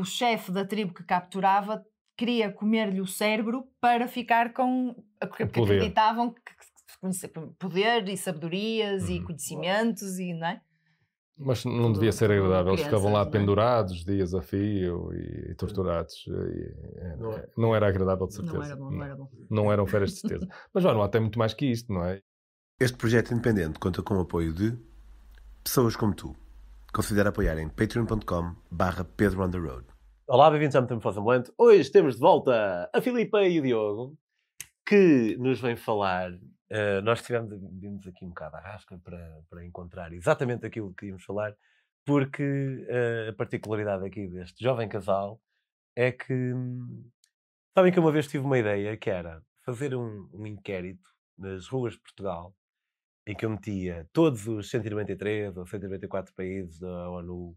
o chefe da tribo que capturava queria comer-lhe o cérebro para ficar com. Porque, poder. acreditavam que, poder e sabedorias e Uhum. conhecimentos e não é? Mas não Tudo- devia ser agradável. Eles ficavam lá não é? pendurados, dias a fio e, torturados. E, é, Não é. não era agradável, de certeza. Não era bom, não era bom. Não eram férias de certeza. Mas Vanuatu é muito mais que isto, não é? Este projeto independente conta com o apoio de pessoas como tu. Considera apoiar em patreon.com barra Pedro on the Road. Olá, bem-vindos à Metamorfose Ambulante. Hoje temos de volta a Filipa e o Diogo, que nos vem falar. eh, nós tivemos vimos aqui um bocado à rasca para, para encontrar exatamente aquilo que íamos falar, porque eh, a particularidade aqui deste jovem casal é que. Sabem que uma vez tive uma ideia que era fazer um, um inquérito nas ruas de Portugal em que eu metia todos os 193 ou 194 países da ONU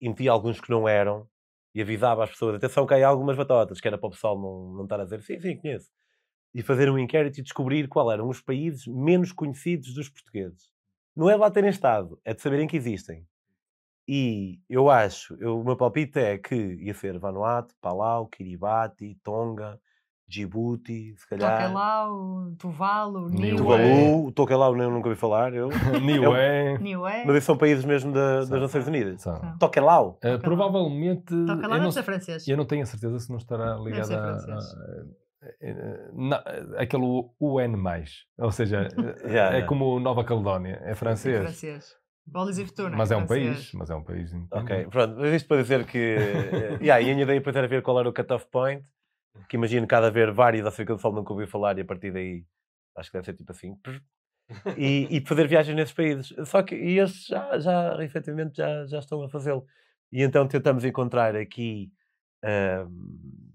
e metia alguns que não eram e avisava as pessoas, atenção que há algumas batotas, que era para o pessoal não, não estar a dizer, sim, sim, conheço. E fazer um inquérito e descobrir qual eram os países menos conhecidos dos portugueses. Não é de lá terem estado, é de saberem que existem. E eu acho, eu, o meu palpite é que ia ser Vanuatu, Palau, Kiribati, Tonga, Djibouti, se calhar... Tokelau, Tuvalu, Niue. Tuvalu, Tokelau eu nunca ouvi falar, eu. Niue. Niue. Mas são países mesmo da- das. Nações Unidas. São. São. Tokelau? Eh, provavelmente. Tokelau deve não, ser francês. eu não tenho a certeza se não estará ligado a, francês. a- a- na- aquele UN. Ou seja, Já, é já. como Nova Caledónia, é É francês. francês. Wallis e Futuna. Mas é um francês. país, mas é um país. Ok, independente. pronto, mas isto para dizer que. eh, yeah, e a minha ideia depois era ver qual era o cut-off point, que imagino cada haver vários da África do Sul nunca ouvi falar e a partir daí acho que deve ser tipo assim. E, e fazer viagens nesses países. Só que e esses já, já efetivamente já, já estão a fazê-lo. E então tentamos encontrar aqui ahm,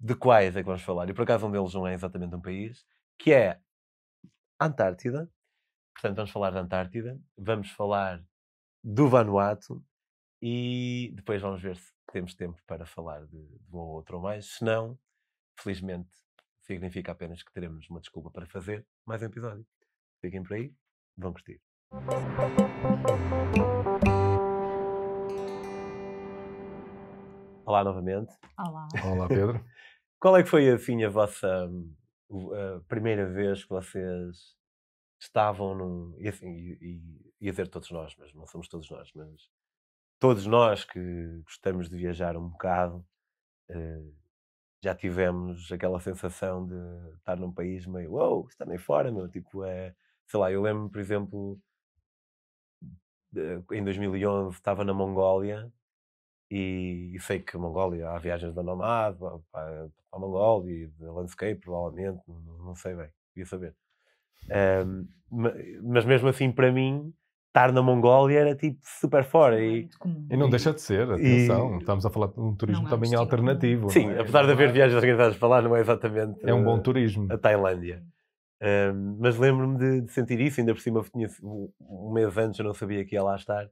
de quais é que vamos falar. E por acaso um deles não é exatamente um país, que é a Antártida. Portanto, vamos falar da Antártida, vamos falar do Vanuatu e depois vamos ver se temos tempo para falar de, de um ou outro ou mais. Se não, felizmente, significa apenas que teremos uma desculpa para fazer mais um episódio. Fiquem por aí, vão curtir. Olá novamente. Olá. Olá, Pedro. Qual é que foi assim a vossa a primeira vez que vocês estavam num. E assim, e, e, ia dizer todos nós, mas não somos todos nós, mas todos nós que gostamos de viajar um bocado eh, já tivemos aquela sensação de estar num país meio, uou, está meio fora, meu. Tipo, é. Sei lá, eu lembro, por exemplo, de- em 2011 estava na Mongólia e, e sei que a Mongólia há viagens da Nomad para, para a Mongólia e da Landscape, provavelmente, não, não sei bem, queria saber. Ma- mas mesmo assim, para mim, estar na Mongólia era tipo super fora. E. E não deixa de ser, atenção. e- Estamos a falar de um turismo Não é um também alternativo. sim, é? apesar de haver viagens organizadas para lá, não é exatamente É um bom turismo. a Tailândia. Ahm, mas lembro-me de, de sentir isso, ainda por cima tinha, um um mês antes eu não sabia que ia lá estar.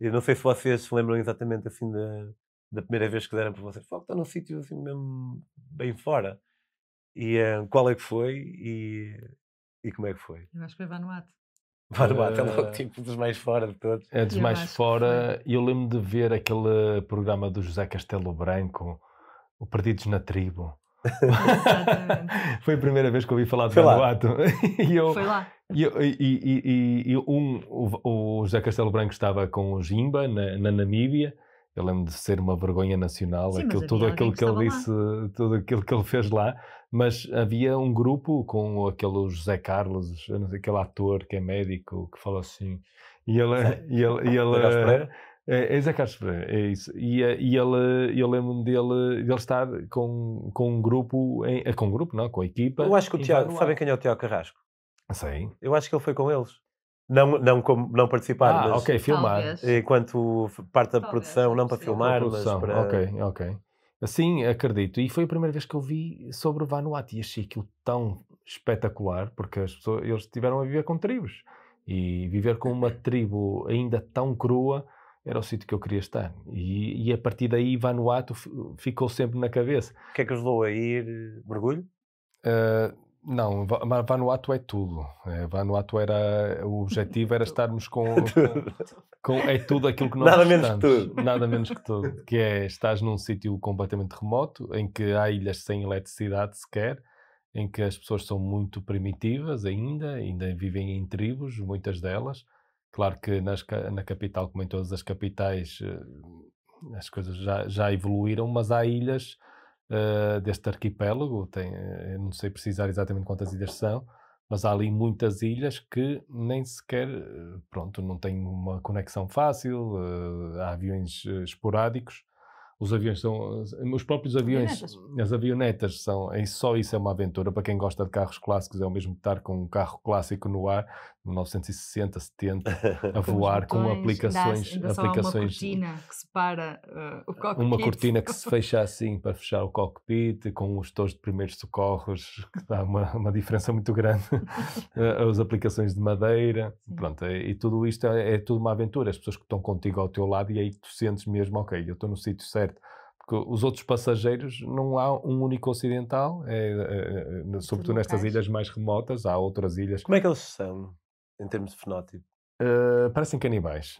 Eu não sei se vocês se lembram exatamente assim da, da primeira vez que deram para vocês. Fogo, está num sítio assim mesmo bem fora. E ah, qual é que foi e, e como é que foi? Eu acho que foi Vanuatu. Vanuatu é logo Eh, tipo dos mais fora de todos. É dos Eu mais fora. E eu lembro de ver aquele programa do José Castelo Branco, o Perdidos na Tribo. Foi a primeira vez que ouvi falar de Foi lá. Vanuatu. e eu, Foi lá. e, e- e- e- e um, o, o José Castelo Branco estava com o Jimba na, na Namíbia. Eu lembro de ser uma vergonha nacional, Sim, aquilo, tudo aquilo que ele estava disse, tudo aquilo que ele fez lá. Mas havia um grupo com aquele José Carlos, aquele ator que é médico, que fala assim. E ele, e ele, e ele Zé Carlos Pereira? é, é Zé Carlos Pereira, é isso. E, eh, e ele, eu lembro-me dele, dele estar com, com um grupo, em, eh, com um grupo, não, com a equipa. Eu acho que o Tiago, sabem quem é o Tiago Carrasco? Sei. Eu acho que ele foi com eles. Não, não, como, não participar, Ah, mas ok, filmar. Talvez. enquanto parte da Talvez, produção, não para sim. filmar, A mas produção, para. Ok, ok. Assim, acredito. E foi a primeira vez que eu vi sobre Vanuatu e achei aquilo tão espetacular, porque as pessoas, eles estiveram a viver com tribos. E viver com uma tribo ainda tão crua era o sítio que eu queria estar. E, e a partir daí Vanuatu fi- ficou sempre na cabeça. O que é que os levou a ir? Mergulho? Uh, Não, Va- Va- Vanuatu é tudo. É, Vanuatu era. O objetivo era estarmos com. com, com- é tudo aquilo que nós Nada menos que tudo. Nada menos que tudo. Que é estás num sítio completamente remoto, em que há ilhas sem eletricidade sequer, em que as pessoas são muito primitivas ainda, ainda vivem em tribos, muitas delas. Claro que nas na capital, como em todas as capitais, eh, as coisas já, já evoluíram, mas há ilhas eh, deste arquipélago, tem, eh, não sei precisar exatamente quantas ilhas são, mas há ali muitas ilhas que nem sequer, eh, pronto, não têm uma conexão fácil, eh, há aviões esporádicos. Os aviões são, os próprios aviões, Avionetas. as avionetas são, só isso é uma aventura. Para quem gosta de carros clássicos, é o mesmo que estar com um carro clássico no ar, 1960, 70, a voar com aplicações, só há uma aplicações cortina que separa uh, o cockpit. uma cortina que se fecha assim para fechar o cockpit, com os tons de primeiros socorros, que dá uma, uma diferença muito grande. As aplicações de madeira, Sim. pronto, é- e tudo isto é, é tudo uma aventura. As pessoas que estão contigo ao teu lado, e aí tu sentes mesmo, ok, eu estou no sítio certo. Porque os outros passageiros, não há um único ocidental, é, é, é, sobretudo nestas ilhas mais remotas, há outras ilhas. Como é que eles são, em termos de fenótipo? eh, parecem canibais.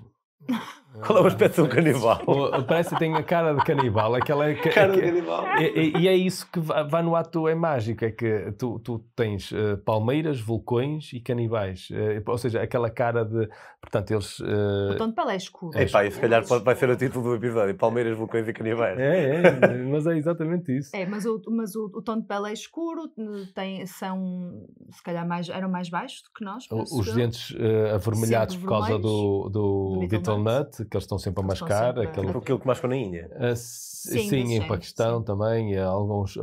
Qual é o aspecto de um canibal? Parece que tem a cara de canibal. Aquela é, Cara de que- canibal. E, e- e é isso que Va- Vanuatu é mágico, é que tu, tu tens eh, palmeiras, vulcões e canibais. Eh, ou seja, aquela cara de... Portanto, eles... eh, O tom de pele é escuro. Epá, e se calhar pode, vai ser o título do episódio: Palmeiras, Vulcões e Canibais. é, é, mas é exatamente isso. É, mas, o, mas o, o tom de pele é escuro, tem, são, se calhar, mais, eram mais baixos do que nós. Os dentes avermelhados por causa do, do, do Beetle Nut, que eles estão sempre a Eles mascar. sempre aquele- aquilo que mais ficou na Índia. S- Sim, sim, em Paquistão sim. também, e alguns. ah,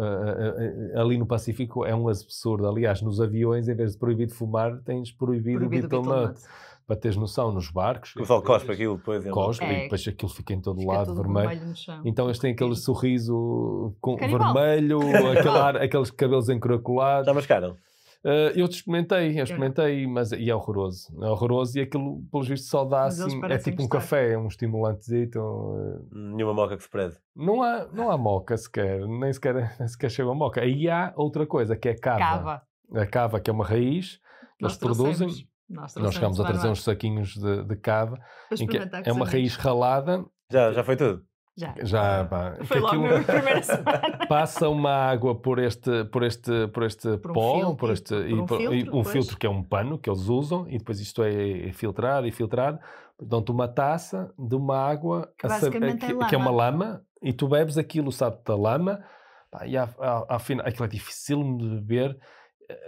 ah, ali no Pacífico é um absurdo. Aliás, nos aviões, em vez de proibido fumar, tens proibido, Proibido o Beetle Beetle Nut. Para teres noção, nos barcos. O pessoal cospe aquilo depois. e ele- Cospe É. e depois aquilo fica em todo Fica lado vermelho. no chão. Então eles têm aquele sorriso com Canibal. vermelho, aquele ar- aqueles cabelos encuraculados. Já mascaram? Ah, eu te experimentei, eu experimentei, mas e é horroroso. É horroroso e aquilo, pelos vistos, só dá Mas assim. É tipo um gostar. café, é um estimulantezito. ah, Nenhuma moca que se preze. Não há, não há moca sequer, nem sequer, nem sequer chega a moca. Aí há outra coisa, que é cava. Cava. A cava, que é uma raiz, que eles Nós produzem. Nós, Nós chegámos a trazer uns saquinos de, de cava, em que é os uma raiz ralada, Já, já foi tudo. Já. já pá, Foi que logo aquilo primeira semana. passa uma água por este, por este, por este Por um pó, filtro, por este, por e um e filtro, um pois. filtro que é um pano que eles usam, e depois isto é filtrado e filtrado. Dão-te uma taça de uma água Que a basicamente é que, é uma lama. e tu bebes aquilo, sabe, da lama, pá, e ao, ao, ao final, aquilo é dificílimo de beber.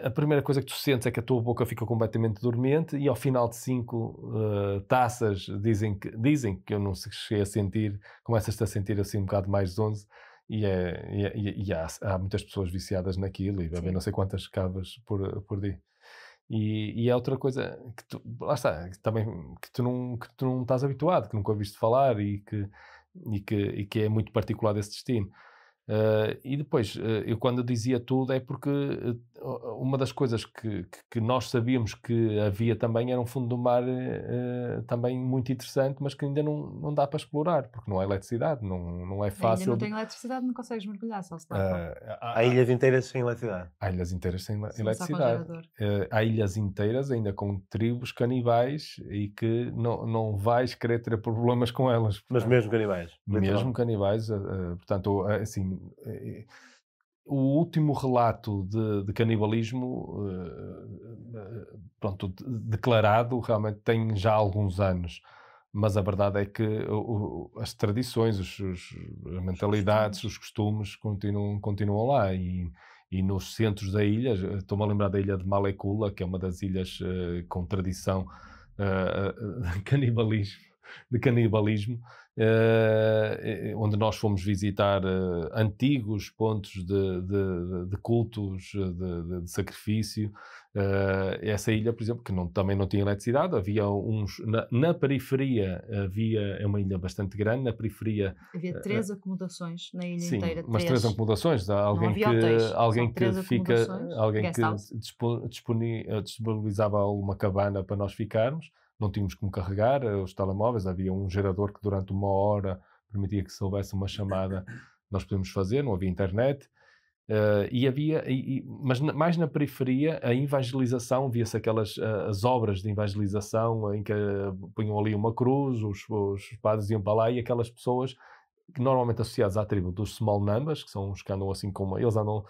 A primeira coisa que tu sentes é que a tua boca fica completamente dormente, e ao final de cinco eh, taças, dizem que, dizem que eu não cheguei a sentir, começas-te a sentir assim um bocado mais de 11, e, é, e, é- e- e há, há muitas pessoas viciadas naquilo e bebem não sei quantas cavas por, por dia. E, e é outra coisa que tu, lá está, que também que tu, não, que tu não estás habituado, que nunca ouviste falar e que, e que, e que é muito particular desse destino. Eh, e depois, eh, eu quando dizia tudo é porque uma das coisas que, que, nós sabíamos que havia também era um fundo do mar eh, também muito interessante, mas que ainda não, não dá para explorar, porque não há eletricidade, não, não é Ainda fácil. não de- tem eletricidade, não consegues mergulhar, só se dá eh, há, Há ilhas inteiras sem eletricidade. há ilhas inteiras sem eletricidade. Eh, há ilhas inteiras ainda com tribos canibais e que não, não vais querer ter problemas com elas. Mas mesmo canibais. mesmo canibais, eh, eh, portanto, assim, eh, o último relato de, de canibalismo, eh, eh, pronto, de- declarado, realmente tem já alguns anos. Mas a verdade é que o- o- as tradições, os, os- as mentalidades, os costumes continuam, continuam lá. E, e nos centros da ilha, estou-me a lembrar da ilha de Malekula, que é uma das ilhas eh, com tradição eh, de canibalismo, de canibalismo eh, onde nós fomos visitar eh, antigos pontos de, de- de cultos, de, de- sacrifício. Eh, essa ilha, por exemplo, que não- também não tinha eletricidade, havia uns. Na, na periferia havia. É uma ilha bastante grande, na periferia. Havia três acomodações na ilha Sim, inteira. umas três acomodações. Há alguém que, hotéis, alguém três que fica. acomodações, Alguém que disponibilizava uma cabana para nós ficarmos. Não tínhamos como carregar eh, os telemóveis, havia um gerador que durante uma hora permitia que se houvesse uma chamada nós podíamos fazer, não havia internet. Uh, e havia, e, e, mas na, mais na periferia, a evangelização, via-se aquelas uh, as obras de evangelização em que uh, punham ali uma cruz, os, os padres iam para lá e aquelas pessoas que normalmente associadas à tribo dos small numbers, que são os que andam assim como eles andam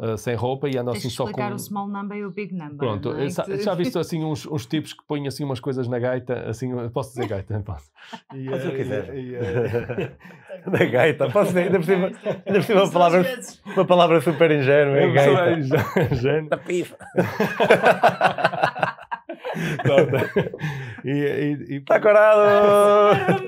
uh, sem roupa e andam Tens assim só com. explicar o small number e o big number. Pronto, é? já, já viste assim uns, uns tipos que põem assim umas coisas na gaita, assim, posso dizer gaita, posso. E, Faz o que eh, quiser. e, eh, Da gaita. Posso dizer, ainda por cima, ainda por cima uma, palavra, uma palavra super ingênua. É gaita. Da pifa. E, e, e, Está corado!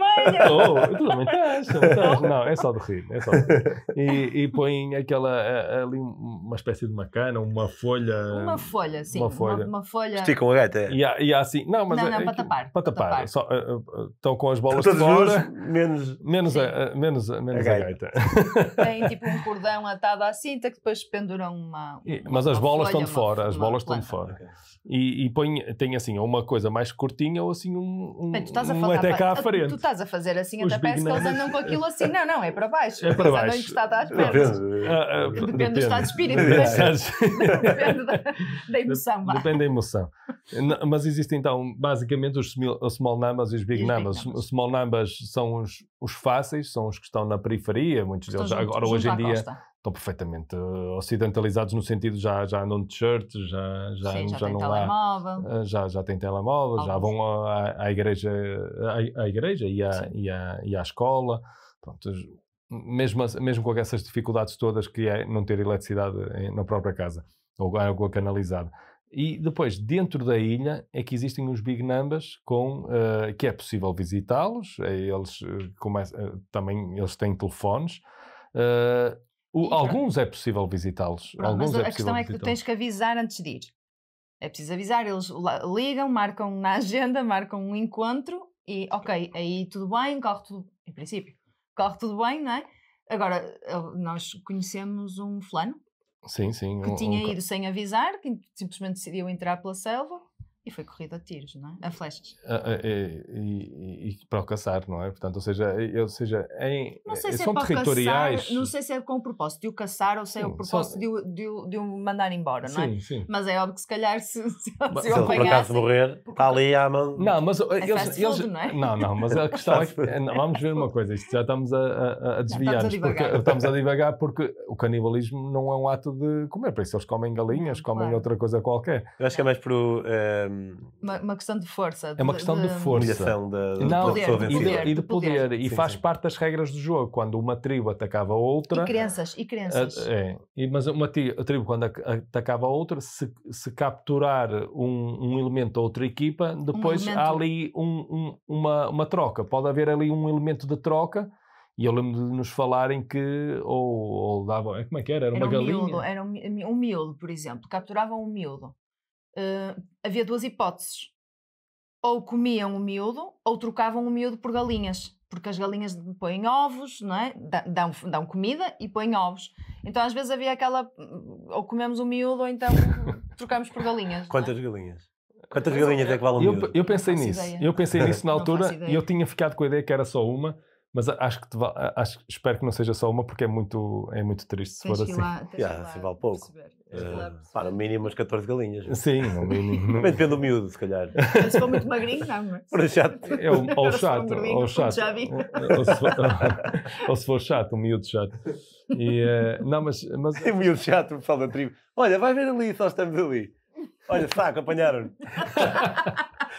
Oh, tu também estás. Não, é só de rir. É só de rir. E, e põem aquela, ali uma espécie de uma cana, uma folha. Uma folha, sim. Uma Uma folha. folha. Uma, folha. Esticam a gaita. E há, e há assim. Não, mas Não, é- não, é para tapar, Para tapar. tapar. Só, uh, uh, estão com as bolas Todos fora. menos. Menos, a, a- menos, a- menos A a gaita. gaita. Tem tipo um cordão atado à cinta que depois penduram uma. E- uma- mas as uma bolas folha, estão de fora, uma- as uma bolas estão de fora. E, e põe, tem assim, uma coisa mais curtinha ou assim um, um, Bem, tu estás a um falar até cá à frente. Tu estás a fazer assim, Os até parece que eles andam com aquilo assim. Não, não, é para baixo. É para Eles andam baixo. às pernas. Depende. Ah, ah, Depende do estado de espírito. Depende. Depende da, da emoção. vá. Depende da emoção. Mas existem então, basicamente, os small numbers e os big E os big numbers. numbers. Os small numbers são os, os fáceis, são os que estão na periferia. Muitos Estão deles junto- agora, junto hoje em dia, costa. Estão perfeitamente uh, ocidentalizados no sentido já, já andam de shirt, já, já, Sim, já, já tem não há. telemóvel. Uh, Já, já tem telemóvel, já Alguns. vão à, à igreja, à, à igreja e, à, Sim. e, à, e à escola. Pronto, mesmo, mesmo com essas dificuldades todas que é não ter eletricidade na própria casa ou água canalizada. E depois, dentro da ilha, é que existem os big numbers com, uh, que é possível visitá-los. eh, Eles, uh, começam, uh, também eles têm telefones. O- alguns é possível visitá-los. Mas é a questão é que tens que avisar antes de ir. É preciso avisar, eles ligam, marcam na agenda, marcam um encontro e ok, aí tudo bem, corre tudo, em princípio, corre tudo bem, não é? Agora, eu- nós conhecemos um fulano Sim, sim. que um- tinha um- ido sem avisar, que simplesmente decidiu entrar pela selva e foi corrido a tiros, não é? A flechas. a- a- e, e- e para o caçar, não é? Portanto, ou seja, ou seja em, Não sei se são é para territoriais. caçar, não sei se é com o propósito de o caçar ou se é Sim, o propósito só- de, o, de, o, de o mandar embora, não é? Sim, sim. Mas é óbvio que se calhar se, se, Mas se Se eu ele por acaso morrer, está ali à mão. Não, mas uh, eles, fast eles- food, não é? não, não, mas a questão é que eh, vamos ver uma coisa, isto já estamos a, a, a desviar porque divagar. estamos a divagar porque o canibalismo não é um ato de comer, por isso eles comem galinhas, comem claro. outra coisa qualquer. Eu acho que é mais por ehm, Uma, uma questão de força. É uma questão de força. da, da Não, pessoa poder, e de, poder. e de poder, poder. e Sim, faz sim. parte das regras do jogo. Quando uma tribo atacava outra, E crianças, e crianças. A- é, e- mas uma tribo, quando ac- atacava a outra, se, se capturar um, um elemento da outra equipa, depois há elemento. ali um- um- uma, uma troca. Pode haver ali um elemento de troca. E eu lembro de nos falarem que, ou, ou dava, como é que era? Era Era uma um galinha. miúdo, era um, um miúdo, por exemplo. Capturavam um miúdo. Eh, havia duas hipóteses. Ou comiam o miúdo, ou trocavam o miúdo por galinhas. Porque as galinhas põem ovos, não é? Dão, dão comida e põem ovos. Então às vezes havia aquela. Ou comemos o miúdo, ou então trocamos por galinhas. é? Quantas galinhas? Quantas galinhas é que valem Eu, miúdo? eu pensei nisso. ideia. Eu pensei nisso na altura e eu tinha ficado com a ideia que era só uma, mas acho que te va- acho, espero que não seja só uma porque é muito, é muito triste se Tens for assim. lá- tens se vale pouco. ir lá Eh, pá, no mínimo umas 14 galinhas. Sim, no mínimo. Também depende do miúdo, se calhar. Se for muito magrinho, não. é? Chato. É o, ou um chato, gordinho, ou chato. já vi. Ou, ou se for, ou se for chato, um miúdo chato. E, eh, não, mas, mas Tem miúdo chato, o pessoal da tribo. Olha, vai ver ali, só estamos ali. Olha, saco, apanharam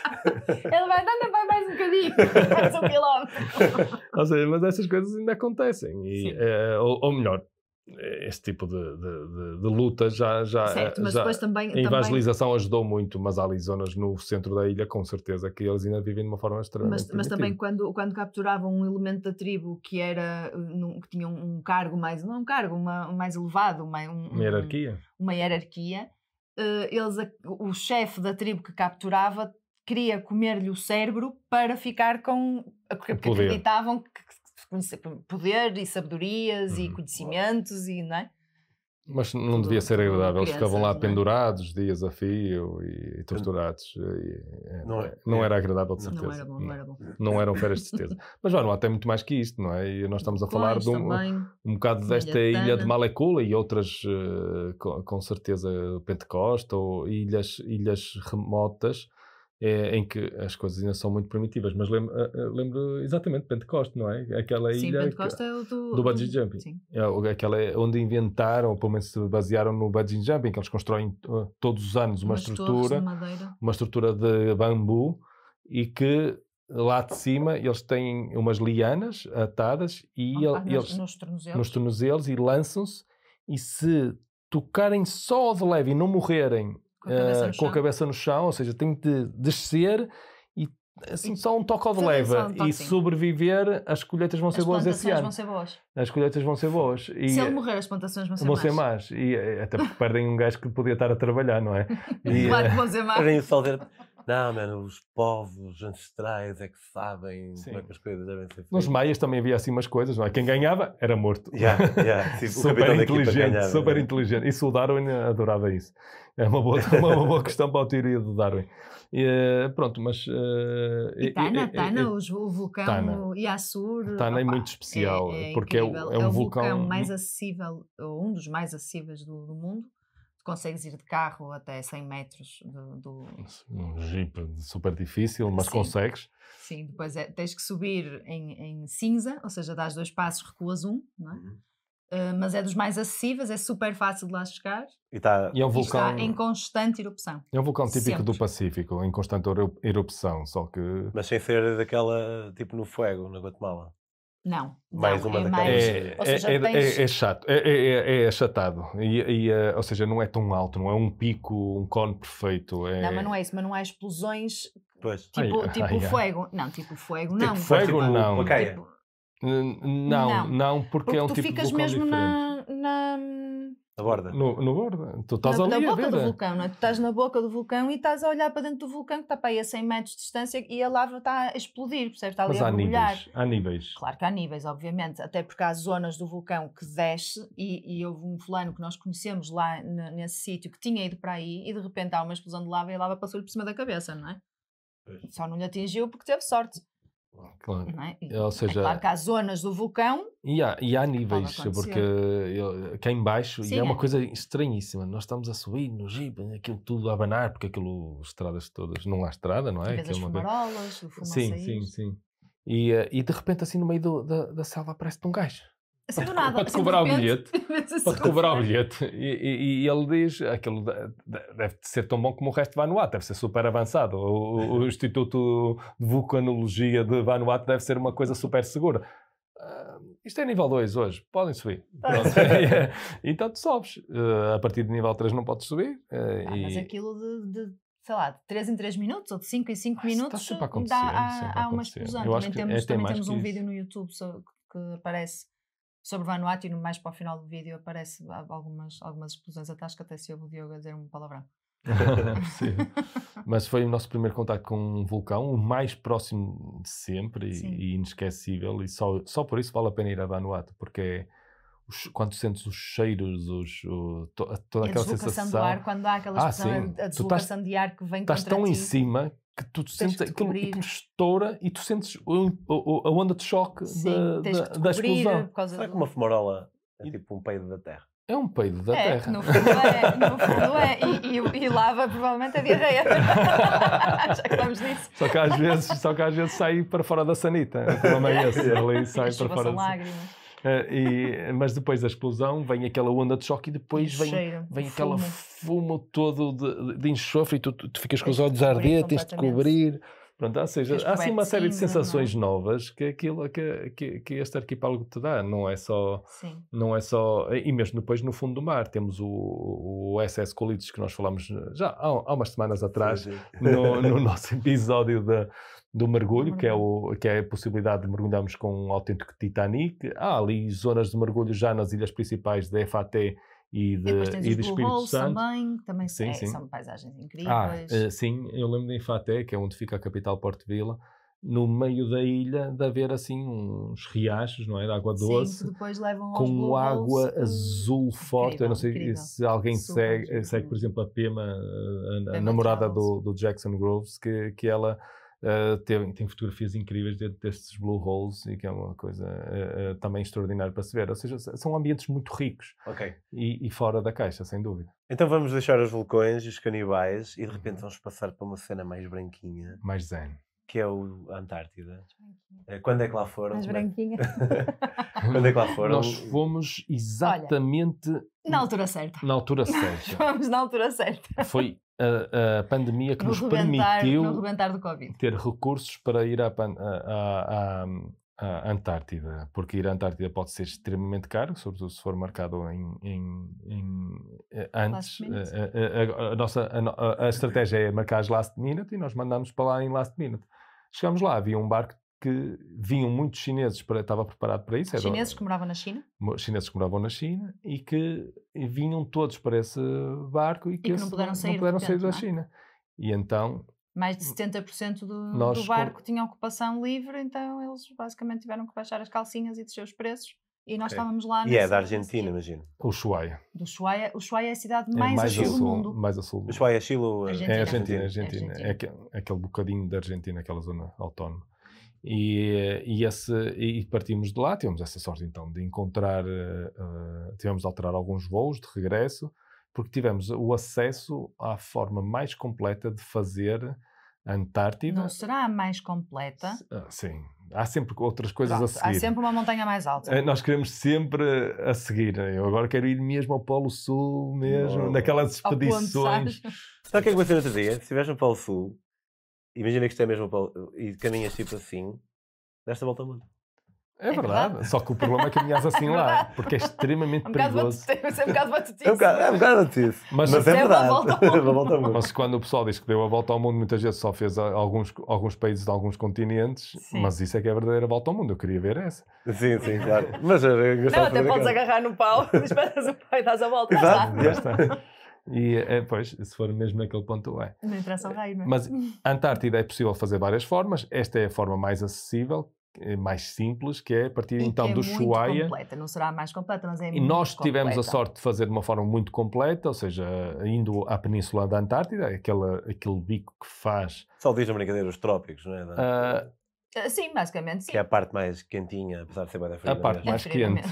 Ele vai andando, vai mais um bocadinho, mais um quilómetro. Ou seja, mas essas coisas ainda acontecem. E, eh, ou, ou melhor, eh, esse tipo de, de, de, de luta já. já Certo, mas já- depois também. a também evangelização ajudou muito, mas há ali zonas no centro da ilha, com certeza, que eles ainda vivem de uma forma extremamente mas, mas também quando, quando capturavam um elemento da tribo que era num- que tinha um cargo mais não um cargo uma, um mais elevado uma, um- Uma hierarquia. uma hierarquia eh, eles o chefe da tribo que capturava queria comer-lhe o cérebro para ficar com porque Poder. acreditavam que, poder e sabedorias e Uhum. conhecimentos e não é? Mas não Tudo- devia ser agradável. Eles ficavam lá não é? pendurados dias a fio e, e torturados. E, é, Não é- não é. era agradável, de Não certeza. Não era bom, não era bom. Não eram férias de certeza. Mas Vanuatu é muito mais que isto, não é? E nós estamos a falar de um, também. um bocado Ilha desta de ilha de. Malecula e outras, eh, com, com certeza, Pentecoste ou ilhas, ilhas remotas eh, em que as coisas ainda são muito primitivas. Mas lembro, eh, eh, lembro exatamente Pentecoste, não é? Aquela Sim, ilha. que- Pentecoste é o do... do bungee jumping. Sim. é aquela é onde inventaram, ou pelo menos se basearam no bungee jumping, que eles constroem uh, todos os anos uma Umas estrutura, uma estrutura de bambu e que lá de cima eles têm umas lianas atadas e Ah, ele- nos, eles nos tornozelos. nos tornozelos e lançam-se e se tocarem só de leve e não morrerem Com a cabeça eh, no com a chão. cabeça no chão, ou seja, tem de descer e assim E só um toque ao de leve e sobreviver, as colheitas vão ser As boas esse plantações ano. vão ser boas. As colheitas vão ser boas. E, Se ele eh, morrer, as plantações vão ser vão más. ser más. E, eh, até porque perdem um gajo que podia estar a trabalhar, não é? E, Claro eh, que vão ser más. Não, mano, os povos ancestrais é que sabem Sim. como é que as coisas devem ser nos feitas. maias também havia assim umas coisas, não é? Quem ganhava era morto. Yeah, yeah, sim, super inteligente, ganhava. super inteligente. Isso o Darwin adorava isso. É uma boa, uma, uma boa questão para a teoria do Darwin. E, eh, pronto, mas. eh, E Tana, e- Tana, e- o vulcão Tana. Yassur. Tana é opá, muito especial, é porque é o- incrível. é um o vulcão- mais acessível, ou um dos mais acessíveis do, do mundo. Consegues ir de carro até 100 metros do. do- Um jeep super difícil, mas Sim. consegues. Sim, depois é- tens que subir em, em cinza, ou seja, dás dois passos, recuas um, não é? Uhum. Uh, mas é dos mais acessíveis, é super fácil de lá chegar E está E é um e vulcão. está em constante erupção. É um vulcão típico do Sempre. Pacífico, em constante eru- erupção, só que Mas sem ser daquela, tipo no fuego, na Guatemala. Não, Mais não, uma é daquelas- mais. é, ou é- seja, é- tens- é- é chato, é, é- é- é achatado. E, e, eh, ou seja, não é tão alto, não é um pico, um cone perfeito. É... Não, mas não é isso, mas não há explosões Pois. tipo, Ai, tipo ai, ai. fuego. Não, tipo fuego, Tipo não. fuego, Tipo, não. Tipo, N- Não, Não. não, porque, porque é um tu tipo ficas mesmo diferente. na, na, Na borda. No, no bordo. Tu estás na, ali na a boca ver. do vulcão, não é? Tu estás na boca do vulcão e estás a olhar para dentro do vulcão que está para aí a 100 metros de distância e a lava está a explodir, percebes? Está ali Mas a há mergulhar. níveis. Há níveis. Claro que há níveis, obviamente, até porque há zonas do vulcão que desce e, e houve um fulano que nós conhecemos lá ne- nesse sítio que tinha ido para aí e de repente há uma explosão de lava e a lava passou-lhe por cima da cabeça, não é? Só não lhe atingiu porque teve sorte, Claro. é? E Ou é seja, claro que há zonas do vulcão, E há, e há níveis, porque eu- cá em baixo, e Sim, é uma é. coisa estranhíssima, nós estamos a subir no jeep, aquilo tudo a abanar, porque aquilo, estradas todas, não há estrada, não é? vês as Aquilo é fumarolas, o fumo Sim, sair. sim, sim. E, eh, e de repente assim no meio do- da, da selva aparece-te um gajo. Assim do nada, para te assim cobrar o bilhete, assim Para te cobrar o bilhete. E, e- e ele diz, aquilo de- de- deve ser tão bom como o resto de Vanuatu, deve ser super avançado. O, o- Instituto de Vulcanologia de Vanuatu deve ser uma coisa super segura. Ah, isto é nível 2 hoje, podem subir. Pronto. então tu sobes. Ah, a partir de nível 3 não podes subir. ah, Ah, mas e- aquilo de, de, sei lá, de 3 em 3 minutos ou de 5 em 5 Ah, está minutos sempre a dá, há, sempre a há uma explosão. Também é temos, até também temos um isso. vídeo no YouTube que aparece sobre Vanuatu e no- mais para o final do vídeo aparece a- algumas, algumas explosões. Até acho que até se ouve o Diogo a dizer um palavrão. Sim. Mas foi o nosso primeiro contacto com um vulcão, o mais próximo de sempre e, e inesquecível. E só, só por isso vale a pena ir a Vanuatu, porque é os- quando sentes os cheiros, os, o- to- toda E a aquela deslocação sensação. do ar, quando há aquela Ah, sim. a- a estás- deslocação de ar que vem Estás tão em cima que tu sentes que aquilo, aquilo estoura e tu sentes o- o- a onda de choque Sim, da, da, da explosão. por causa Será do- que uma fumarola é tipo um peido da terra? É um peido da é, terra. no fundo é, no fundo é. E, e- e lava provavelmente a diarreia. Já que estamos nisso. Só que às vezes, só que às vezes sai para fora da sanita. O problema é esse. Ali sai para fora da sanita. lágrimas. Eh, e- mas depois da explosão vem aquela onda de choque e depois vem, cheiro, vem aquela fumo. todo de, de enxofre e tu, tu, tu ficas com os olhos a arder, tens de cobrir. Pronto, ou seja, há assim uma série de é? sensações novas que aquilo que, que, que este arquipélago te dá. Não é só. Sim. Não é só. E mesmo depois no fundo do mar temos o, o SS Colites que nós falamos já há, há umas semanas atrás no, no nosso episódio da- do mergulho, Do que é, o, que é a possibilidade de mergulharmos com um autêntico Titanic. Há ali zonas de mergulho já nas ilhas principais de FAT e E de, e os de Espírito Santo. também, também Sim, é- sim. são paisagens Ah, incríveis. eh, sim, eu lembro de Infaté, que é onde fica a capital Porto Vila, no meio da ilha de haver assim uns riachos, não é? De água Sim, doce. que depois levam com água eh, azul forte. Eu não sei incrível. se alguém segue, segue, por incrível. exemplo, a Pema, a- a, Pema namorada do, do Jackson Groves, que, que ela eh, tem, tem fotografias incríveis dentro destes Blue Holes e que é uma coisa eh, eh, também extraordinária para se ver. Ou seja, são ambientes muito ricos Ok. e, e fora da caixa, sem dúvida. Então vamos deixar os vulcões e os canibais e de Uhum. repente vamos passar para uma cena mais branquinha, Mais zen. que é o a Antártida. Eh, Quando é que lá foram? Mais é- branquinha. Quando é que lá foram? Nós fomos exatamente Na altura certa. na altura certa. Fomos na altura certa. Foi a, a pandemia que No nos rebentar, permitiu ter recursos para ir à, à- à- à- Antártida, porque ir à Antártida pode ser extremamente caro, sobretudo se for marcado em, em- em, eh, antes. Eh, eh, A, a- nossa, a, a- estratégia é marcar as last minute e nós mandamos para lá em last minute. Chegamos lá, havia um barco que vinham muitos chineses, para, estava preparado para isso. era- Chineses que moravam na China chineses que moravam na China e que vinham todos para esse barco e que, que não puderam não sair de puderam sair da não é? China. E então mais de 70% do, Nós do com- barco tinha ocupação livre, então eles basicamente tiveram que baixar as calcinhas e descer os preços. E nós Ok. estávamos lá E é da Argentina, imagino. o Ushuaia. Do Ushuaia. O Ushuaia é a cidade É mais, a a sul do mundo. mais a sul. O Ushuaia é Chile ou... Argentina. É Argentina, Argentina. Argentina. Argentina. É aquele, aquele bocadinho da Argentina, aquela zona autónoma. E, eh, e, esse, e partimos de lá, tivemos essa sorte então de encontrar, eh, tivemos de alterar alguns voos de regresso, porque tivemos o acesso à forma mais completa de fazer a Antártida. Não será a mais completa. Ah, sim, há sempre outras coisas Pronto, a seguir. há sempre uma montanha mais alta. Nós queremos sempre a seguir. Eu agora quero ir mesmo ao Polo Sul, mesmo, Oh. naquelas Ao ponto, expedições. sabes? Sabe o que é que vai ser outro dia? Se estiveres no Polo Sul, imagina que isto é mesmo e caminhas tipo assim, desta volta ao mundo. É, É verdade. verdade. Só que o problema é caminhar assim É lá, porque é extremamente É um perigoso. batutice. É um bocado batutice. É um bocado, é um bocado disso. Mas, Mas, é é verdade. volta ao mundo. Uma volta ao mundo. mas quando o pessoal diz que deu a volta ao mundo, muitas vezes só fez alguns, alguns países de alguns continentes, Sim. mas isso é que é a verdadeira volta ao mundo. Eu queria ver essa. Sim, sim, claro. Mas eu Não, até de podes agarrar no pau, esperas o pau e dás a volta. Já Exato. está. Já está. E, é, pois, se for mesmo naquele ponto, é. Não interessa o raio, não é? Mas a Antártida é possível fazer várias formas. Esta é a forma mais acessível, eh, mais simples, que é a partir E então que é do muito Ushuaia. completa. Não será a mais completa, mas é E muito nós tivemos a completa. sorte de fazer de uma forma muito completa, ou seja, indo à Península da Antártida, aquele, aquele bico que faz. Só diz na brincadeira os trópicos, não é? Ah, Sim, basicamente sim. Que é a parte mais quentinha, apesar de ser bem da fria. a parte É mais quente.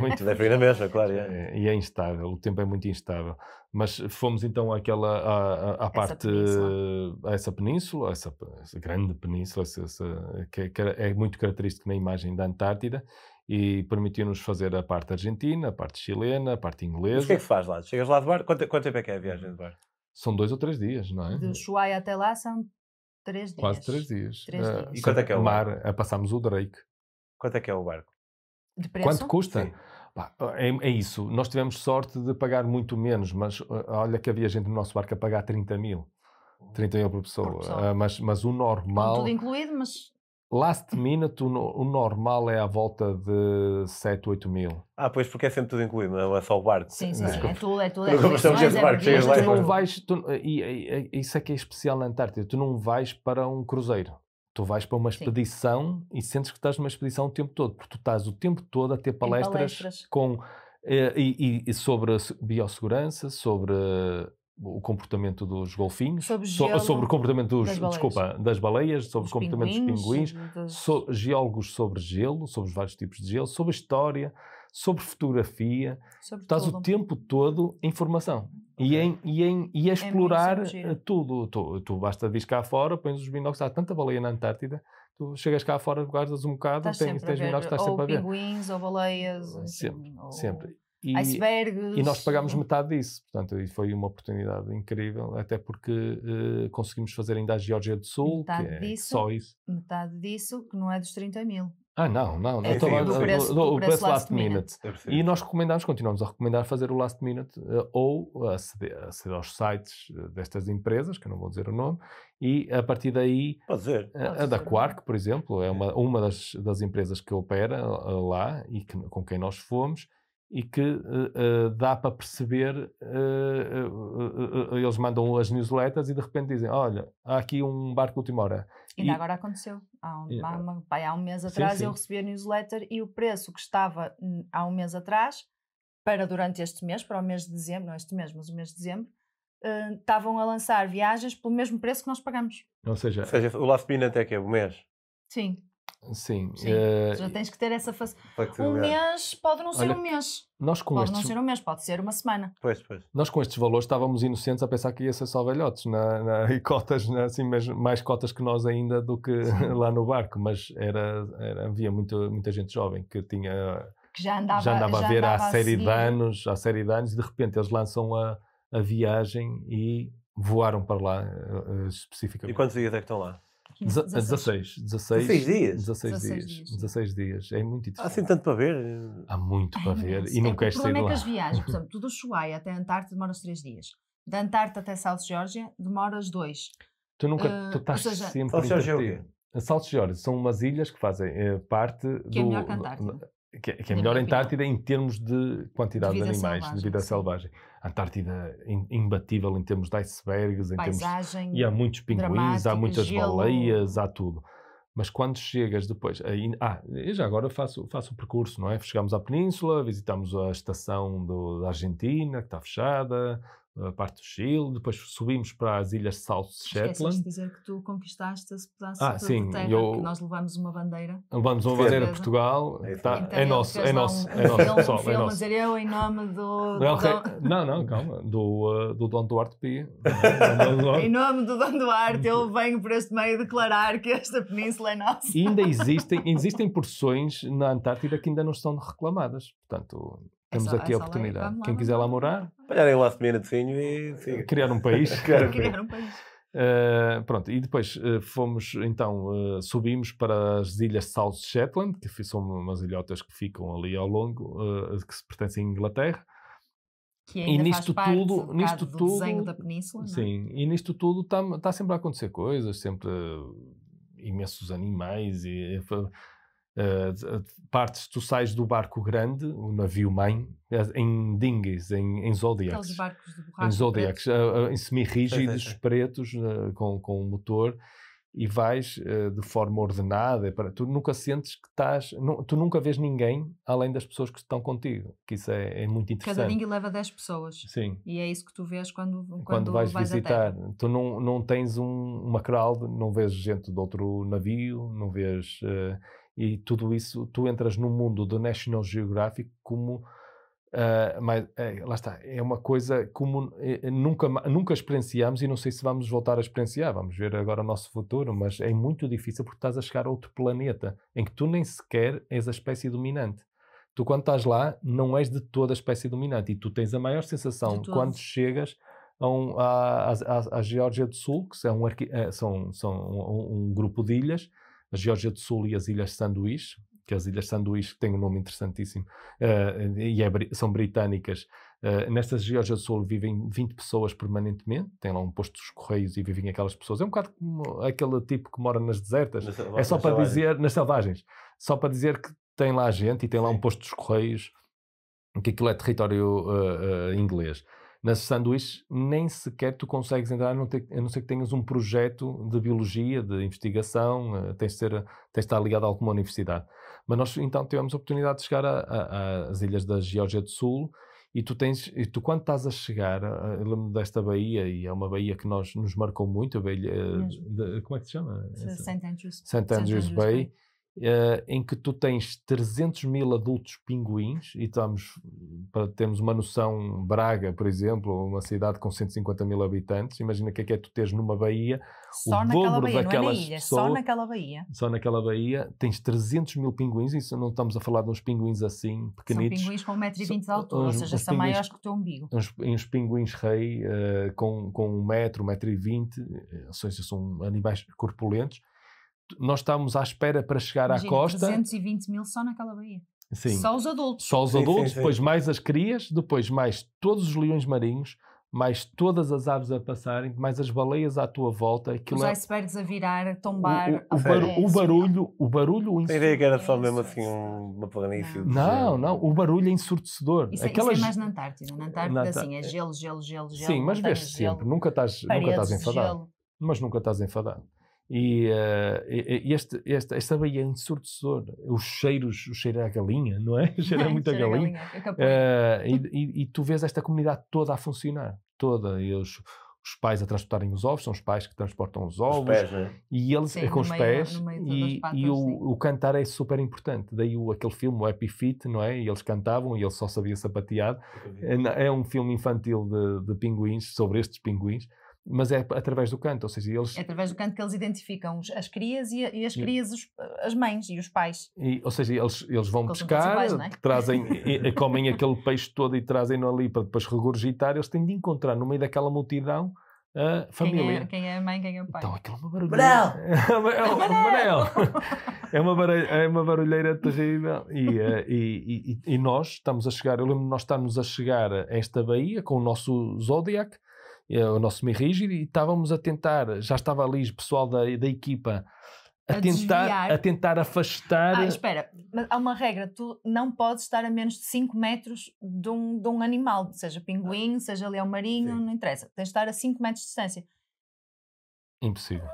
muito Da fria na mesma, claro. é. É, e é instável, o tempo é muito instável. Mas fomos então àquela, à, à- à parte, península. a essa península, essa, essa grande península, essa- essa- que, é- que é muito característico na imagem da Antártida, e permitiu-nos fazer a parte argentina, a parte chilena, a parte Mas inglesa. o que é que se faz lá? Chegas lá de barco? Quanto, quanto tempo é que é a viagem de barco? São dois ou três dias, não é? De Ushuaia até lá são três dias. Quase três dias. Três Ah, dias. E quanto é que é o mar, ah, Passámos o Drake. Quanto é que é o barco? De preço? Quanto custa? Pá, É, é isso. Nós tivemos sorte de pagar muito menos, mas uh, olha que havia gente no nosso barco a pagar 30 mil. 30 mil por pessoa. pessoa. Uh, mas, mas o Com normal, tudo incluído, mas last minute, o, no- o normal é à volta de 7, 8 mil. Ah, pois porque é sempre tudo incluído, não é só o barco. sim, sim, sim. É tudo, é tudo. É tudo. desse é barco, chegas bebidas, lá Tu é não vais, tu- e, e- e- isso é que é especial na Antártida, tu não vais para um cruzeiro. Tu vais para uma Sim. expedição e sentes que estás numa expedição o tempo todo, porque tu estás o tempo todo a ter palestras, palestras. com eh, e, e- e sobre biossegurança, sobre o comportamento dos golfinhos, Sobre so- gelo sobre o comportamento dos, das baleias. desculpa, das baleias, sobre Dos o comportamento dos pinguins, dos- so- geólogos sobre gelo, sobre os vários tipos de gelo, sobre história, sobre fotografia. sobre Estás tudo. o tempo todo em formação. E, Ok. em, e, em, e a explorar muito giro. eh, tudo. Tu, tu basta vir cá fora, pões os binóculos, há tanta baleia na Antártida, tu chegas cá fora, guardas um bocado, Estás tens, tens binóculos, estás ou sempre a ver. pinguins, ou baleias. Sempre, ou Sempre. E, Icebergs. e nós pagámos metade disso. Portanto, e foi uma oportunidade incrível, até porque eh, conseguimos fazer ainda a Geórgia do Sul, que Metade é disso. só isso. Metade disso, que não é dos 30 mil. Ah, não, não. É estou sim, a- do do- preço- do- do o preço preço last last minute. minute. E nós recomendamos, continuamos a recomendar fazer o last minute eh, ou aceder, aceder aos sites eh, destas empresas, que eu não vou dizer o nome, e a partir daí Pode dizer. a- Pode a da ser. Quark, por exemplo, é uma, uma das, das empresas que opera lá e que- com quem nós fomos e que eh, eh, dá para perceber. eh, eles mandam as newsletters e de repente dizem: Olha, há aqui um barco de última hora. Ainda E- agora aconteceu. Há um, há uma- pá, há um mês Sim, atrás eu sim. recebi a newsletter e o preço que estava há um mês atrás, para durante este mês, para o mês de dezembro, não este mês, mas o mês de dezembro, estavam a lançar viagens pelo mesmo preço que nós pagamos. Ou seja, Ou seja, o last minute é que é o mês. Sim, sim. sim. eh, Já tens que ter essa face. Um mês pode não ser Olha, um mês. nós, com Pode não estes, ser um mês, pode ser uma semana. Pois, pois. nós com estes valores estávamos inocentes a pensar que ia ser só velhotes na, na- e cotas, na- assim, mesmo, mais cotas que nós ainda do que lá no barco, mas era, era- havia muita, muita gente jovem que tinha Que já andava, já andava a ver há andava série de anos, há série de anos, e de repente eles lançam a, a viagem e voaram para lá eh, eh, E especificamente. quantos dias é que estão lá? Deze- 16. 16, 16, 16 dias? 16 16 dias. dias. 16 dias. É muito Há interessante. assim tanto para ver. Há muito para Ai, ver imenso. e não É que queres O sair de problema é lá. que as viagens, por exemplo, tu do Ushuaia até a Antártida demoras 3 dias. Da Antártida até South Georgia demoras 2. Tu nunca, Eh, tu ou estás seja- sempre South Georgia é o quê? South Georgia são umas ilhas que fazem eh, parte Que é do... melhor que a Antártida. Que, é- que é Na melhor a opinião. Antártida em termos de quantidade De de, animais, de selvagem, vida sim. selvagem. A Antártida é im- imbatível em termos de icebergs, em termos Paisagem. E há muitos pinguins, há muitas gelo. baleias, há tudo. Mas quando chegas depois. Aí, ah, eu já agora faço, faço o percurso, não é? Chegamos à Península, visitamos a estação do- da Argentina, que está fechada, a parte do Chile, depois subimos para as ilhas South de Shetland. dizer que tu conquistaste esse pedaço Ah, de sim, terra, eu- que nós levamos uma bandeira. Levamos uma bandeira de Beleza. Portugal, É tá-. Então é ele nosso, é nosso, um, é um nosso, filme, pessoal, um é a nosso. dizer eu em nome do... Não, do não, não, calma, do, uh, do Dom Duarte Pia. Em nome do Dom Duarte, eu venho por este meio declarar que esta península é nossa. E ainda existem, existem porções na Antártida que ainda não estão reclamadas. Portanto, temos só- aqui é a oportunidade. Quem quiser lá, morar, Olharem o last minutezinho e siga. criar um país. Quero ver. Criar um país. Uh, pronto, e depois uh, fomos, então, uh, subimos para as ilhas South Shetland, que são umas ilhotas que ficam ali ao longo, uh, que se pertencem à Inglaterra. Que E ainda nisto faz parte tudo- um nisto do tudo- desenho da península, não é? Sim, e nisto tudo está tá sempre a acontecer coisas, sempre uh, imensos animais e uh, uh, partes, tu sais do barco grande, o navio-mãe, eh, em dinghies, em, em zodiacs. Aqueles barcos de borracha em Zodiacs, pretos. uh, em semi-rígidos, Sim, sim, sim. pretos, uh, com, com um motor, e vais uh, de forma ordenada. Para, tu nunca sentes que estás. nu- tu nunca vês ninguém além das pessoas que estão contigo, que isso é, é muito Cada interessante. dinghy leva 10 pessoas. Sim. E é isso que tu vês quando, quando, Quando, vais, à visitar, terra. tu não, não tens um, uma crowd, não vês gente de outro navio, não vês. Uh, e tudo isso, tu entras no mundo do National Geographic como. uh, mas, é, lá está, é uma coisa como eh, nunca, ma- nunca experienciamos e não sei se vamos voltar a experienciar. Vamos ver agora o nosso futuro, mas é muito difícil porque estás a chegar a outro planeta em que tu nem sequer és a espécie dominante. Tu, quando estás lá, não és de toda a espécie dominante e tu tens a maior sensação quando chegas a, um, à, à, à Geórgia do Sul, que são, um eh, são, são um, um grupo de ilhas, a Geórgia do Sul e as Ilhas Sanduíche, que as Ilhas Sanduíche têm um nome interessantíssimo, eh, e é são britânicas. Eh, nestas Geórgia do Sul vivem 20 pessoas permanentemente, tem lá um posto dos Correios e vivem aquelas pessoas. É um bocado como aquele tipo que mora nas desertas, Nas- é só para selvagens. dizer, nas selvagens, só para dizer que tem lá gente e tem lá um posto dos Correios, que aquilo é território uh, uh, inglês. Nas sanduíches, nem sequer tu consegues entrar, a não, ter, a não ser que tenhas um projeto de biologia, de investigação, uh, tens, de ser, tens de estar ligado a alguma universidade. Mas nós então tivemos a oportunidade de chegar às ilhas da Geórgia do Sul e tu tens, e tu quando estás a chegar, uh, eu lembro desta baía, e é uma baía que nós, nos marcou muito, a baía, Mesmo. de- como é que se chama? St. Andrews. St. Andrews Bay, eh, em que tu tens 300 mil adultos pinguins, e estamos, para termos uma noção, Braga, por exemplo, uma cidade com 150 mil habitantes, imagina o que é que é tu teres numa baía, Só o dobro baía, é daquelas ilha, só pessoas- naquela baía. só naquela baía, tens 300 mil pinguins, isso não estamos a falar de uns pinguins assim, São pequenitos, pinguins com 1,20m de São- altura, ou uns- seja, uns são pinguins- maiores que o teu umbigo. uns, uns pinguins rei eh, com, com um metro, um metro e vinte, eh, ou seja, são animais corpulentos. Nós estamos à espera para chegar Imagina, à costa. 320 mil só naquela baía. Sim. Só os adultos. Só os Sim, sim, adultos, sim. depois mais as crias, depois mais todos os leões marinhos, mais todas as aves a passarem, mais as baleias à tua volta, aquilo Os é- icebergs a virar, a o, tombar. o- o fazer- o barulho, o barulho A ensu- ideia que era só É mesmo assim é um- uma planície. de Não, não, o barulho é ensurdecedor. Isso, é- Aquelas... isso é mais na Antártida. Na Antártida, Na assim, é gelo, gelo, gelo, gelo. Sim, mas vês sempre, nunca estás, nunca estás enfadado. Mas nunca estás enfadado. E, e este, este, esta baía é ensurdecedor. Os cheiros, o cheiro à galinha, não é? O cheiro é muito a Cheira a galinha. galinha. Eh, e, e- e tu vês esta comunidade toda a funcionar. Toda. E os, os pais a transportarem os ovos, são os pais que transportam os Os ovos. pés, né? E eles Sim, é com os meio- pés e, patas, e o, o cantar é super importante. Daí o, aquele filme, o Happy Feet, não é? E eles cantavam e ele só sabia sapateado. É, é um filme infantil de, de pinguins, sobre estes pinguins, mas é através do canto. Ou seja, eles, É através do canto que eles identificam as crias e, a- e as crias, os- as mães e os pais. e- ou seja, eles, eles vão Porque pescar, é? trazem, e- e comem aquele peixe todo e trazem-no ali para depois regurgitar. Eles têm de encontrar no meio daquela multidão a família. Quem é, quem é a mãe, quem é o pai. Então aquilo é uma barulheira. É uma- é uma- Manel! É uma, barulheira, é uma barulheira terrível. E, eh, e, e- e nós estamos a chegar, eu lembro de nós estarmos a chegar a esta baía com o nosso Zodiac, o nosso semi-rígido, e estávamos a tentar, já estava ali o pessoal da, da equipa a, A tentar, desviar. a tentar afastar. Ah, espera, mas há uma regra, tu não podes estar a menos de 5 metros de um, de um animal, seja pinguim, seja leão marinho, Sim. não interessa. Tens de estar a 5 metros de distância. Impossível.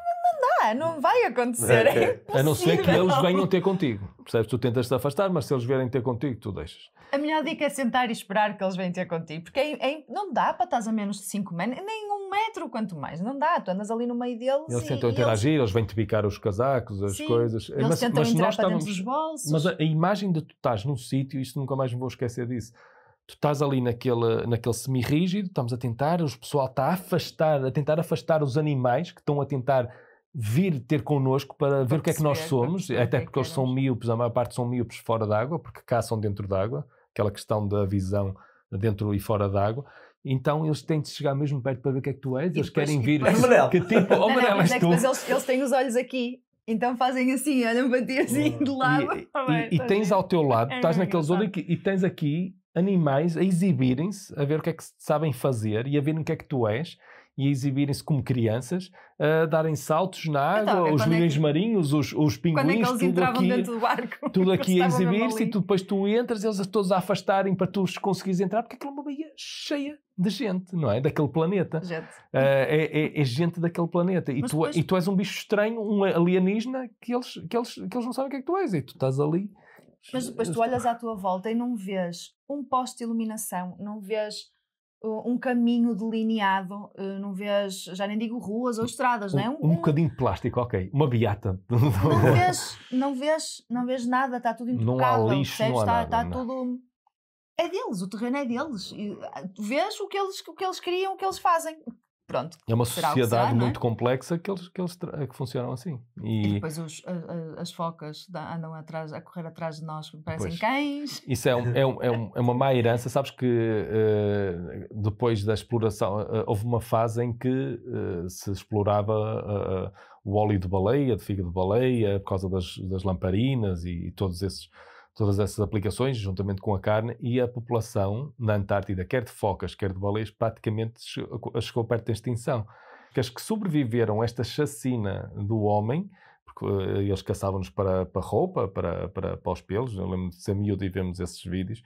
Ah, não vai acontecer, Ok. é A não ser que eles venham ter contigo. Percebes? Tu tentas te afastar, mas se eles vierem ter contigo, tu deixas. A melhor dica é sentar e esperar que eles venham ter contigo, porque é- é- não dá para estás a menos de 5 metros, nem um metro, quanto mais. Não dá, tu andas ali no meio deles Eles e, tentam e interagir, eles vêm-te picar os casacos, as Sim, coisas. eles, mas, tentam mas entrar nós para dentro dos bolsos. Mas a, a imagem de tu estás num sítio, isto nunca mais me vou esquecer disso. Tu estás ali naquele, naquele semi-rígido, estamos a tentar, o pessoal está a afastar, a tentar afastar os animais que estão a tentar vir ter connosco para ver o que é que nós somos, até que é porque que eles são míopes, a maior parte são míopes fora d'água, porque caçam dentro d'água, aquela questão da visão dentro e fora d'água. Então eles têm de chegar mesmo perto para ver o que é que tu és, E eles depois- querem vir. depois-. Que tipo, oh Não, não, Manel, mas és é que tu. depois eles, eles têm os olhos aqui, então fazem assim, olham para ti assim de lado. E, bem, e- e tá tens ao teu lado, É estás mesmo naquele zona e, e tens aqui animais a exibirem-se, a ver o que é que sabem fazer e a ver o que é que tu és e a exibirem-se como crianças, a darem saltos na Então, água, é os quando é milhões que- marinhos, os, os pinguins, Quando é que eles tudo entravam aqui, dentro do barco? tudo aqui a exibir-se e tu, depois tu entras, eles todos a afastarem para tu conseguires entrar, porque aquilo é uma baía cheia de gente, não é? Daquele planeta. Gente, Ah, é, é- é gente daquele planeta. E Mas tu, depois- e tu és um bicho estranho, um alienígena, que eles, que, eles, que eles não sabem o que é que tu és. E tu estás ali. Mas depois tu olhas à tua volta e não vês um poste de iluminação, não vês uh, um caminho delineado, uh, não vês, já nem digo ruas ou estradas, Um, não é? um bocadinho de plástico, ok. Uma beata. Não vês, não vês, não vês nada, está tudo Não há intocável, lixo, percebes? não há Está, nada, está não. tudo... É deles, o terreno é deles. E, ah, tu vês o que eles, o que eles criam, o que eles fazem. Pronto. É uma sociedade será, é? muito complexa que eles, que eles que funcionam assim. E E depois os- a- a- as focas da- andam atrás, a correr atrás de nós, parecem Pois. cães. isso é, um- é, um- é é uma má herança. Sabes que eh, depois da exploração, eh, houve uma fase em que eh, se explorava o óleo de baleia, de fígado de baleia, por causa das, das lamparinas e, todos esses, todas essas aplicações, juntamente com a carne, e a população na Antártida, quer de focas, quer de baleias, praticamente chegou, perto da extinção. Porque as que sobreviveram a esta chacina do homem, porque eh, eles caçavam-nos para, para roupa, para, para, para os pelos, eu lembro de ser miúdo e vemos esses vídeos,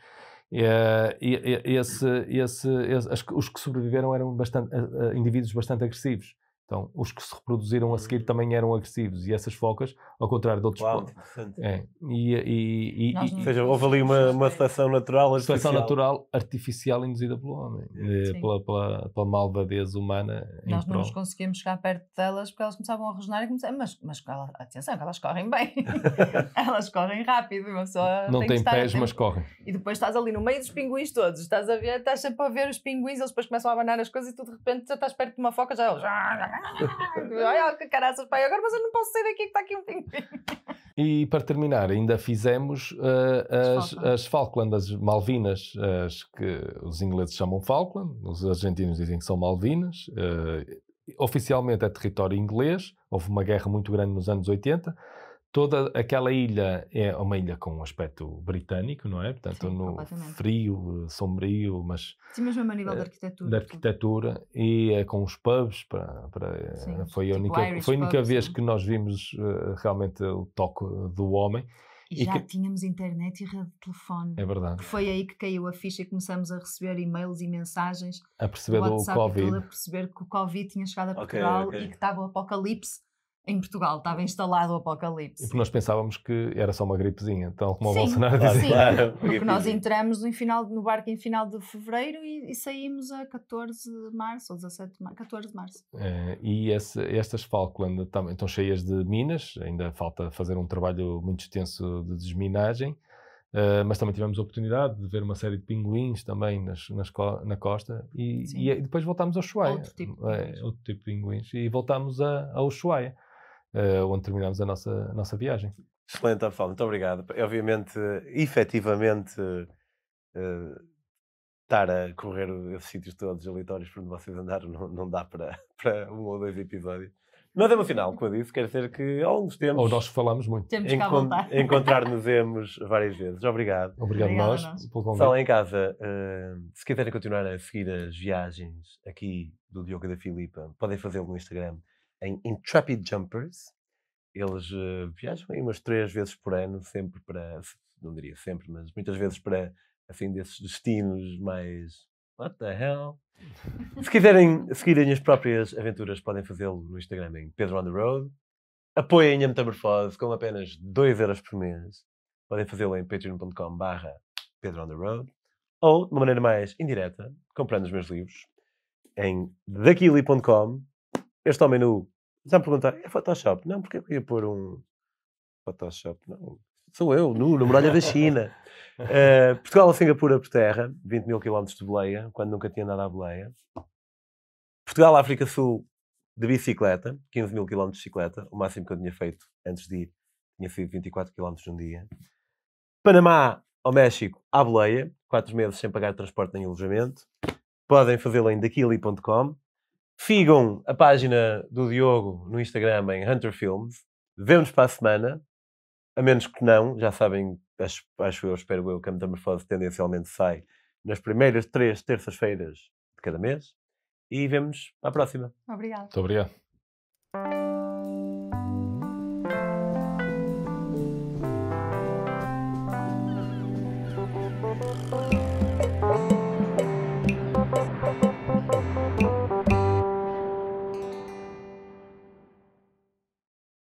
eh, e, e- esse, esse, esse- as os que sobreviveram eram bastante, eh, indivíduos bastante agressivos. Então, os que se reproduziram a seguir também eram agressivos. E essas focas, ao contrário de outros... Uau. É, e, e, e, e- Ou seja, houve ali uma, uma seleção natural. seleção artificial. natural artificial induzida pelo homem, eh, pela, pela, pela malvadez humana Nós não nos conseguimos chegar perto delas porque elas começavam a rosnar e começavam, mas, mas atenção, que elas correm bem, elas correm rápido, uma pessoa Não tem tem pés, mas correm. E depois estás ali no meio dos pinguins todos, estás a ver, estás sempre a ver os pinguins, eles depois começam a abanar as coisas e tu de repente já estás perto de uma foca, já eles. Olha que caraças, pai, agora mas eu não posso sair daqui que está aqui um pinguim. E para terminar, ainda fizemos eh, As as, Falkland. as Malvinas, as que os ingleses chamam Falkland, os argentinos dizem que são Malvinas. eh, oficialmente é território inglês, houve uma guerra muito grande nos anos 80. Toda aquela ilha é uma ilha com um aspecto britânico, não é? Portanto, Sim, no frio, eh, sombrio, mas Sim, mesmo a nível eh, da arquitetura. da tudo. arquitetura e é com os pubs para, para- Sim, foi a tipo única Irish foi a única pubs, vez que nós vimos eh, realmente o toque do homem E e já que- tínhamos internet e rede de telefone. é verdade Foi aí que caiu a ficha e começamos a receber e-mails e mensagens a perceber do do WhatsApp covid a perceber que o Covid tinha chegado a Portugal ok. e que estava o apocalipse em Portugal, estava instalado o e apocalipse. porque nós pensávamos que era só uma gripezinha tal como o Sim, Bolsonaro Claro, dizia Sim, claro. Porque nós entramos no, final, no barco em final de fevereiro e, e saímos a 14 de março ou 17 de março. 14 de março. Eh, e esse- estas Falkland também estão cheias de minas, ainda falta fazer um trabalho muito extenso de desminagem, eh, mas também tivemos a oportunidade de ver uma série de pinguins também nas, nas co- na costa e, e aí depois voltámos ao Ushuaia. Outro tipo de pinguins. outro tipo de pinguins. E voltámos a, a Ushuaia, eh, onde terminámos a nossa, a nossa viagem. Excelente, Rafael, muito obrigado. Obviamente, efetivamente, eh, estar a correr esses sítios todos aleatórios por onde vocês andaram não, não dá para, para um ou dois episódios. Mas é uma final, como eu disse, quer dizer que ao longo dos tempos Ou nós falamos muito. Temos que encontrar-nos-emos várias vezes. Obrigado. Obrigado a nós nós. pelo convite. Lá em casa, eh, se quiserem continuar a seguir as viagens aqui do Diogo e da Filipa, podem fazê-lo no Instagram em Intrepid Jumpers. Eles eh, viajam aí umas três vezes por ano, sempre para, não diria sempre, mas muitas vezes para, assim, desses destinos mais. What the hell? Se quiserem seguirem as próprias aventuras, podem fazê-lo no Instagram em Pedro on the Road. Apoiem a Metamorfose com apenas 2 euros por mês. Podem fazê-lo em patreon.com barra Pedro on the Road. Ou, de uma maneira mais indireta, comprando os meus livros em daquili.com. Este homem nu já me perguntar, é Photoshop? Não, porque eu ia pôr um Photoshop? Não, sou eu, nu, na muralha da China. Eh, Portugal a Singapura por terra, 20 mil quilómetros de boleia, quando nunca tinha nada à boleia. Portugal, África Sul, de bicicleta, 15 mil quilómetros de bicicleta, o máximo que eu tinha feito antes de ir tinha sido 24 quilómetros num dia. Panamá ao México, à boleia, 4 meses sem pagar transporte nem alojamento. Podem fazê-lo em daquili.com. Sigam a página do Diogo no Instagram em Hunter Films. Vemo-nos para a semana. A menos que não, já sabem, acho, acho eu, espero eu, que a metamorfose tendencialmente sai nas primeiras três terças-feiras de cada mês. E vemos à próxima. Obrigada. Muito obrigado.